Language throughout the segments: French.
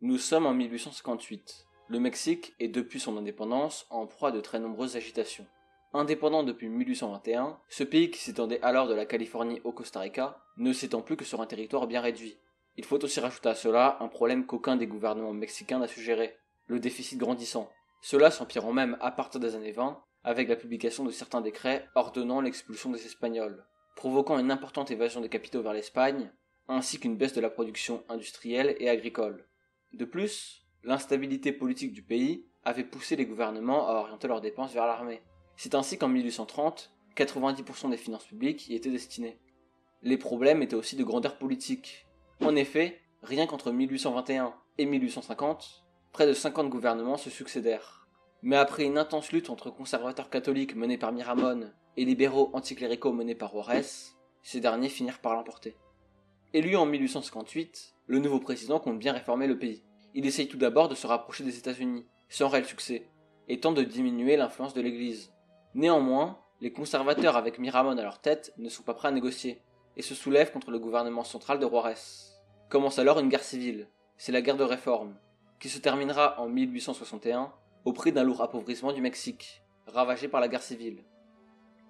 Nous sommes en 1858. Le Mexique est depuis son indépendance en proie de très nombreuses agitations. Indépendant depuis 1821, ce pays qui s'étendait alors de la Californie au Costa Rica ne s'étend plus que sur un territoire bien réduit. Il faut aussi rajouter à cela un problème qu'aucun des gouvernements mexicains n'a su gérer, le déficit grandissant. Cela s'empirant même à partir des années 20 avec la publication de certains décrets ordonnant l'expulsion des Espagnols, provoquant une importante évasion des capitaux vers l'Espagne, ainsi qu'une baisse de la production industrielle et agricole. De plus, l'instabilité politique du pays avait poussé les gouvernements à orienter leurs dépenses vers l'armée. C'est ainsi qu'en 1830, 90% des finances publiques y étaient destinées. Les problèmes étaient aussi de grandeur politique. En effet, rien qu'entre 1821 et 1850, près de 50 gouvernements se succédèrent. Mais après une intense lutte entre conservateurs catholiques menés par Miramon et libéraux anticléricaux menés par Juarez, ces derniers finirent par l'emporter. Élu en 1858, le nouveau président compte bien réformer le pays. Il essaye tout d'abord de se rapprocher des États-Unis, sans réel succès, et tente de diminuer l'influence de l'Église. Néanmoins, les conservateurs avec Miramon à leur tête ne sont pas prêts à négocier et se soulèvent contre le gouvernement central de Juarez. Commence alors une guerre civile, c'est la guerre de réforme, qui se terminera en 1861 au prix d'un lourd appauvrissement du Mexique, ravagé par la guerre civile.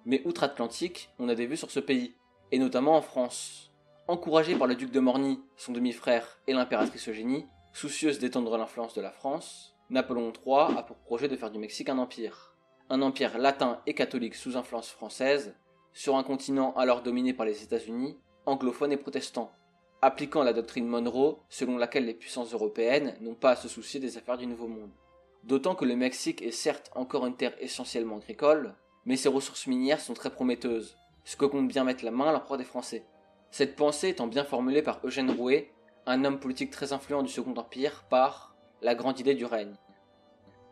Mais outre-Atlantique, on a des vues sur ce pays, et notamment en France. Encouragé par le duc de Morny, son demi-frère, et l'impératrice Eugénie, soucieuse d'étendre l'influence de la France, Napoléon III a pour projet de faire du Mexique un empire un empire latin et catholique sous influence française, sur un continent alors dominé par les États-Unis, anglophones et protestants, appliquant la doctrine Monroe selon laquelle les puissances européennes n'ont pas à se soucier des affaires du Nouveau Monde. D'autant que le Mexique est certes encore une terre essentiellement agricole, mais ses ressources minières sont très prometteuses, ce que compte bien mettre la main à l'empereur des Français. Cette pensée étant bien formulée par Eugène Rouet, un homme politique très influent du Second Empire, par la grande idée du règne.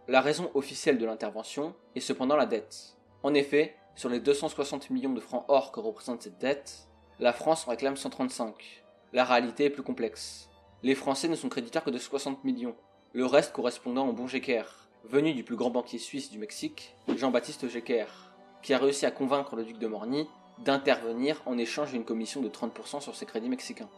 La raison officielle de l'intervention est cependant la dette. En effet, sur les 260 millions de francs or que représente cette dette, la France en réclame 135. La réalité est plus complexe. Les Français ne sont créditeurs que de 60 millions, le reste correspondant au bon Jecker, venu du plus grand banquier suisse du Mexique, Jean-Baptiste Jecker, qui a réussi à convaincre le duc de Morny d'intervenir en échange d'une commission de 30% sur ses crédits mexicains.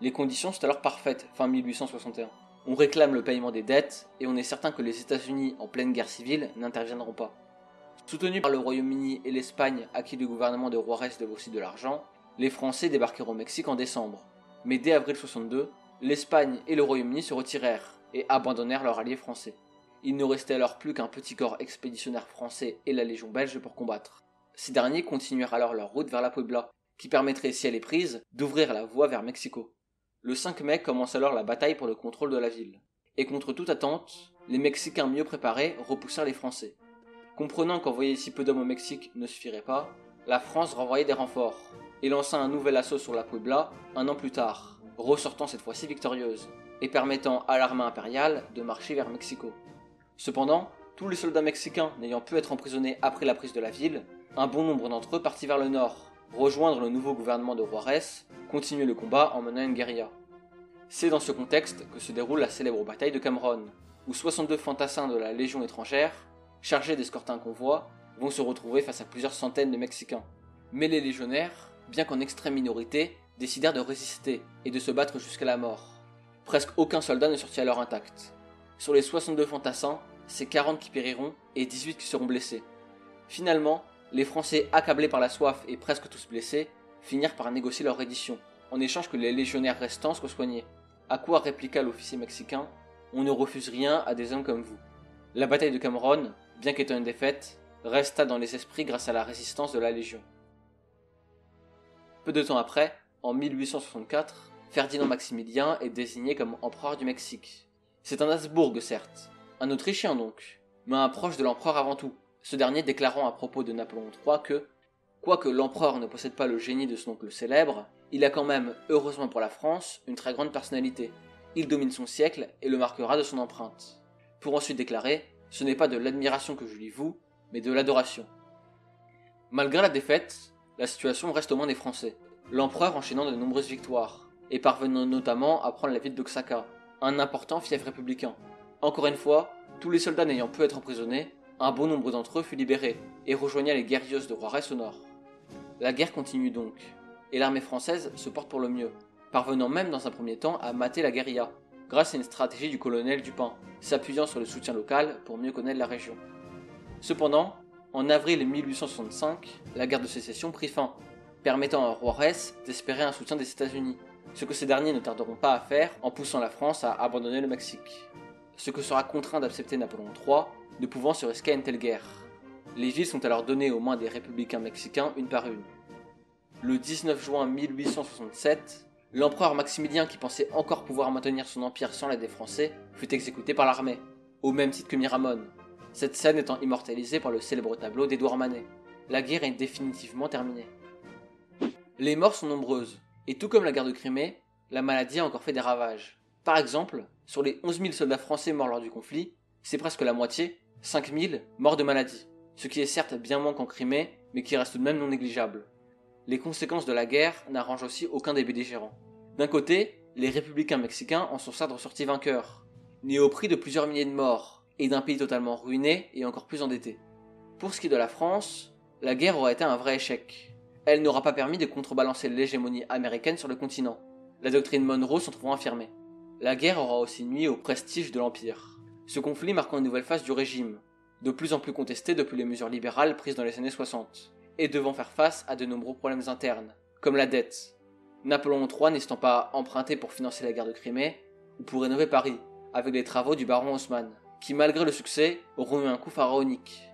Les conditions sont alors parfaites fin 1861. On réclame le paiement des dettes et on est certain que les États-Unis, en pleine guerre civile, n'interviendront pas. Soutenus par le Royaume-Uni et l'Espagne, à qui le gouvernement de Juarez devait aussi de l'argent, les Français débarquèrent au Mexique en décembre. Mais dès avril 62, l'Espagne et le Royaume-Uni se retirèrent et abandonnèrent leurs alliés français. Il ne restait alors plus qu'un petit corps expéditionnaire français et la Légion belge pour combattre. Ces derniers continuèrent alors leur route vers la Puebla, qui permettrait, si elle est prise, d'ouvrir la voie vers Mexico. Le 5 mai commence alors la bataille pour le contrôle de la ville. Et contre toute attente, les Mexicains mieux préparés repoussèrent les Français. Comprenant qu'envoyer si peu d'hommes au Mexique ne suffirait pas, la France renvoyait des renforts et lança un nouvel assaut sur la Puebla un an plus tard, ressortant cette fois-ci victorieuse et permettant à l'armée impériale de marcher vers Mexico. Cependant, tous les soldats mexicains n'ayant pu être emprisonnés après la prise de la ville, un bon nombre d'entre eux partit vers le nord, rejoindre le nouveau gouvernement de Juarez, continuer le combat en menant une guérilla. C'est dans ce contexte que se déroule la célèbre bataille de Cameron, où 62 fantassins de la Légion étrangère, chargés d'escorter un convoi, vont se retrouver face à plusieurs centaines de Mexicains. Mais les légionnaires, bien qu'en extrême minorité, décidèrent de résister et de se battre jusqu'à la mort. Presque aucun soldat ne sortit alors intact. Sur les 62 fantassins, c'est 40 qui périront et 18 qui seront blessés. Finalement, les Français, accablés par la soif et presque tous blessés, finirent par négocier leur reddition, en échange que les légionnaires restants soient soignés. À quoi répliqua l'officier mexicain On ne refuse rien à des hommes comme vous. La bataille de Cameron, bien qu'étant une défaite, resta dans les esprits grâce à la résistance de la Légion. Peu de temps après, en 1864, Ferdinand Maximilien est désigné comme empereur du Mexique. C'est un Habsbourg, certes, un Autrichien donc, mais un proche de l'empereur avant tout, ce dernier déclarant à propos de Napoléon III que, quoique l'empereur ne possède pas le génie de son oncle célèbre, il a quand même, heureusement pour la France, une très grande personnalité. Il domine son siècle et le marquera de son empreinte. Pour ensuite déclarer Ce n'est pas de l'admiration que je lui voue, mais de l'adoration. Malgré la défaite, la situation reste au moins des Français, l'empereur enchaînant de nombreuses victoires, et parvenant notamment à prendre la ville d'Oxaca, un important fief républicain. Encore une fois, tous les soldats n'ayant pu être emprisonnés, un bon nombre d'entre eux fut libéré et rejoigna les guerriers de Juarez au nord. La guerre continue donc, et l'armée française se porte pour le mieux, parvenant même dans un premier temps à mater la guérilla. grâce à une stratégie du colonel Dupin, s'appuyant sur le soutien local pour mieux connaître la région. Cependant, en avril 1865, la guerre de sécession prit fin, permettant à Juarez d'espérer un soutien des États-Unis, ce que ces derniers ne tarderont pas à faire en poussant la France à abandonner le Mexique. Ce que sera contraint d'accepter Napoléon III, ne pouvant se risquer à une telle guerre. Les villes sont alors données aux mains des républicains mexicains une par une. Le 19 juin 1867, l'empereur Maximilien, qui pensait encore pouvoir maintenir son empire sans l'aide des Français, fut exécuté par l'armée, au même titre que Miramon, cette scène étant immortalisée par le célèbre tableau d'Édouard Manet. La guerre est définitivement terminée. Les morts sont nombreuses, et tout comme la guerre de Crimée, la maladie a encore fait des ravages. Par exemple, sur les 11 000 soldats français morts lors du conflit, c'est presque la moitié, 5 000, morts de maladie, ce qui est certes bien moins qu'en Crimée, mais qui reste tout de même non négligeable. Les conséquences de la guerre n'arrangent aussi aucun des belligérants. D'un côté, les républicains mexicains en sont certes ressortis vainqueurs, mais au prix de plusieurs milliers de morts, et d'un pays totalement ruiné et encore plus endetté. Pour ce qui est de la France, la guerre aura été un vrai échec. Elle n'aura pas permis de contrebalancer l'hégémonie américaine sur le continent, la doctrine Monroe s'en trouvant affirmée. La guerre aura aussi nuit au prestige de l'Empire. Ce conflit marquant une nouvelle phase du régime, de plus en plus contesté depuis les mesures libérales prises dans les années 60, et devant faire face à de nombreux problèmes internes, comme la dette. Napoléon III n'étant pas emprunté pour financer la guerre de Crimée, ou pour rénover Paris, avec les travaux du baron Haussmann, qui malgré le succès auront eu un coup pharaonique.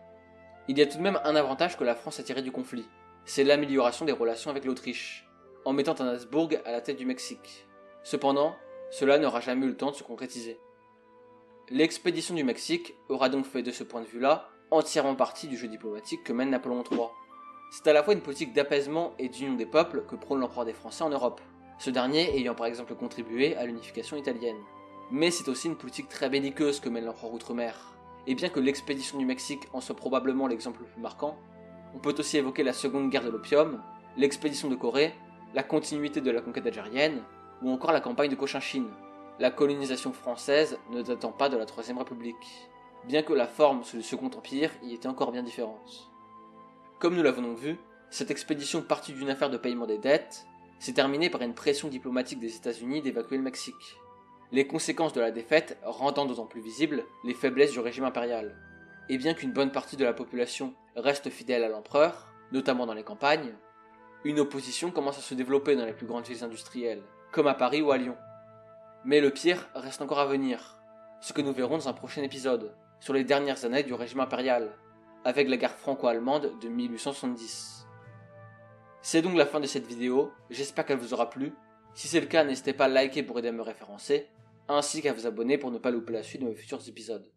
Il y a tout de même un avantage que la France a tiré du conflit, c'est l'amélioration des relations avec l'Autriche, en mettant un Habsbourg à la tête du Mexique. Cependant, cela n'aura jamais eu le temps de se concrétiser. L'expédition du Mexique aura donc fait de ce point de vue-là entièrement partie du jeu diplomatique que mène Napoléon III. C'est à la fois une politique d'apaisement et d'union des peuples que prône l'empereur des Français en Europe, ce dernier ayant par exemple contribué à l'unification italienne. Mais c'est aussi une politique très belliqueuse que mène l'empereur outre-mer. Et bien que l'expédition du Mexique en soit probablement l'exemple le plus marquant, on peut aussi évoquer la seconde guerre de l'opium, l'expédition de Corée, la continuité de la conquête algérienne, ou encore la campagne de Cochinchine, la colonisation française ne datant pas de la Troisième République, bien que la forme sous le Second Empire y était encore bien différente. Comme nous l'avons donc vu, cette expédition partie d'une affaire de paiement des dettes s'est terminée par une pression diplomatique des États-Unis d'évacuer le Mexique. Les conséquences de la défaite rendant d'autant plus visibles les faiblesses du régime impérial. Et bien qu'une bonne partie de la population reste fidèle à l'empereur, notamment dans les campagnes, une opposition commence à se développer dans les plus grandes villes industrielles, comme à Paris ou à Lyon. Mais le pire reste encore à venir, ce que nous verrons dans un prochain épisode, sur les dernières années du régime impérial, avec la guerre franco-allemande de 1870. C'est donc la fin de cette vidéo, j'espère qu'elle vous aura plu. Si c'est le cas, n'hésitez pas à liker pour aider à me référencer, ainsi qu'à vous abonner pour ne pas louper la suite de mes futurs épisodes.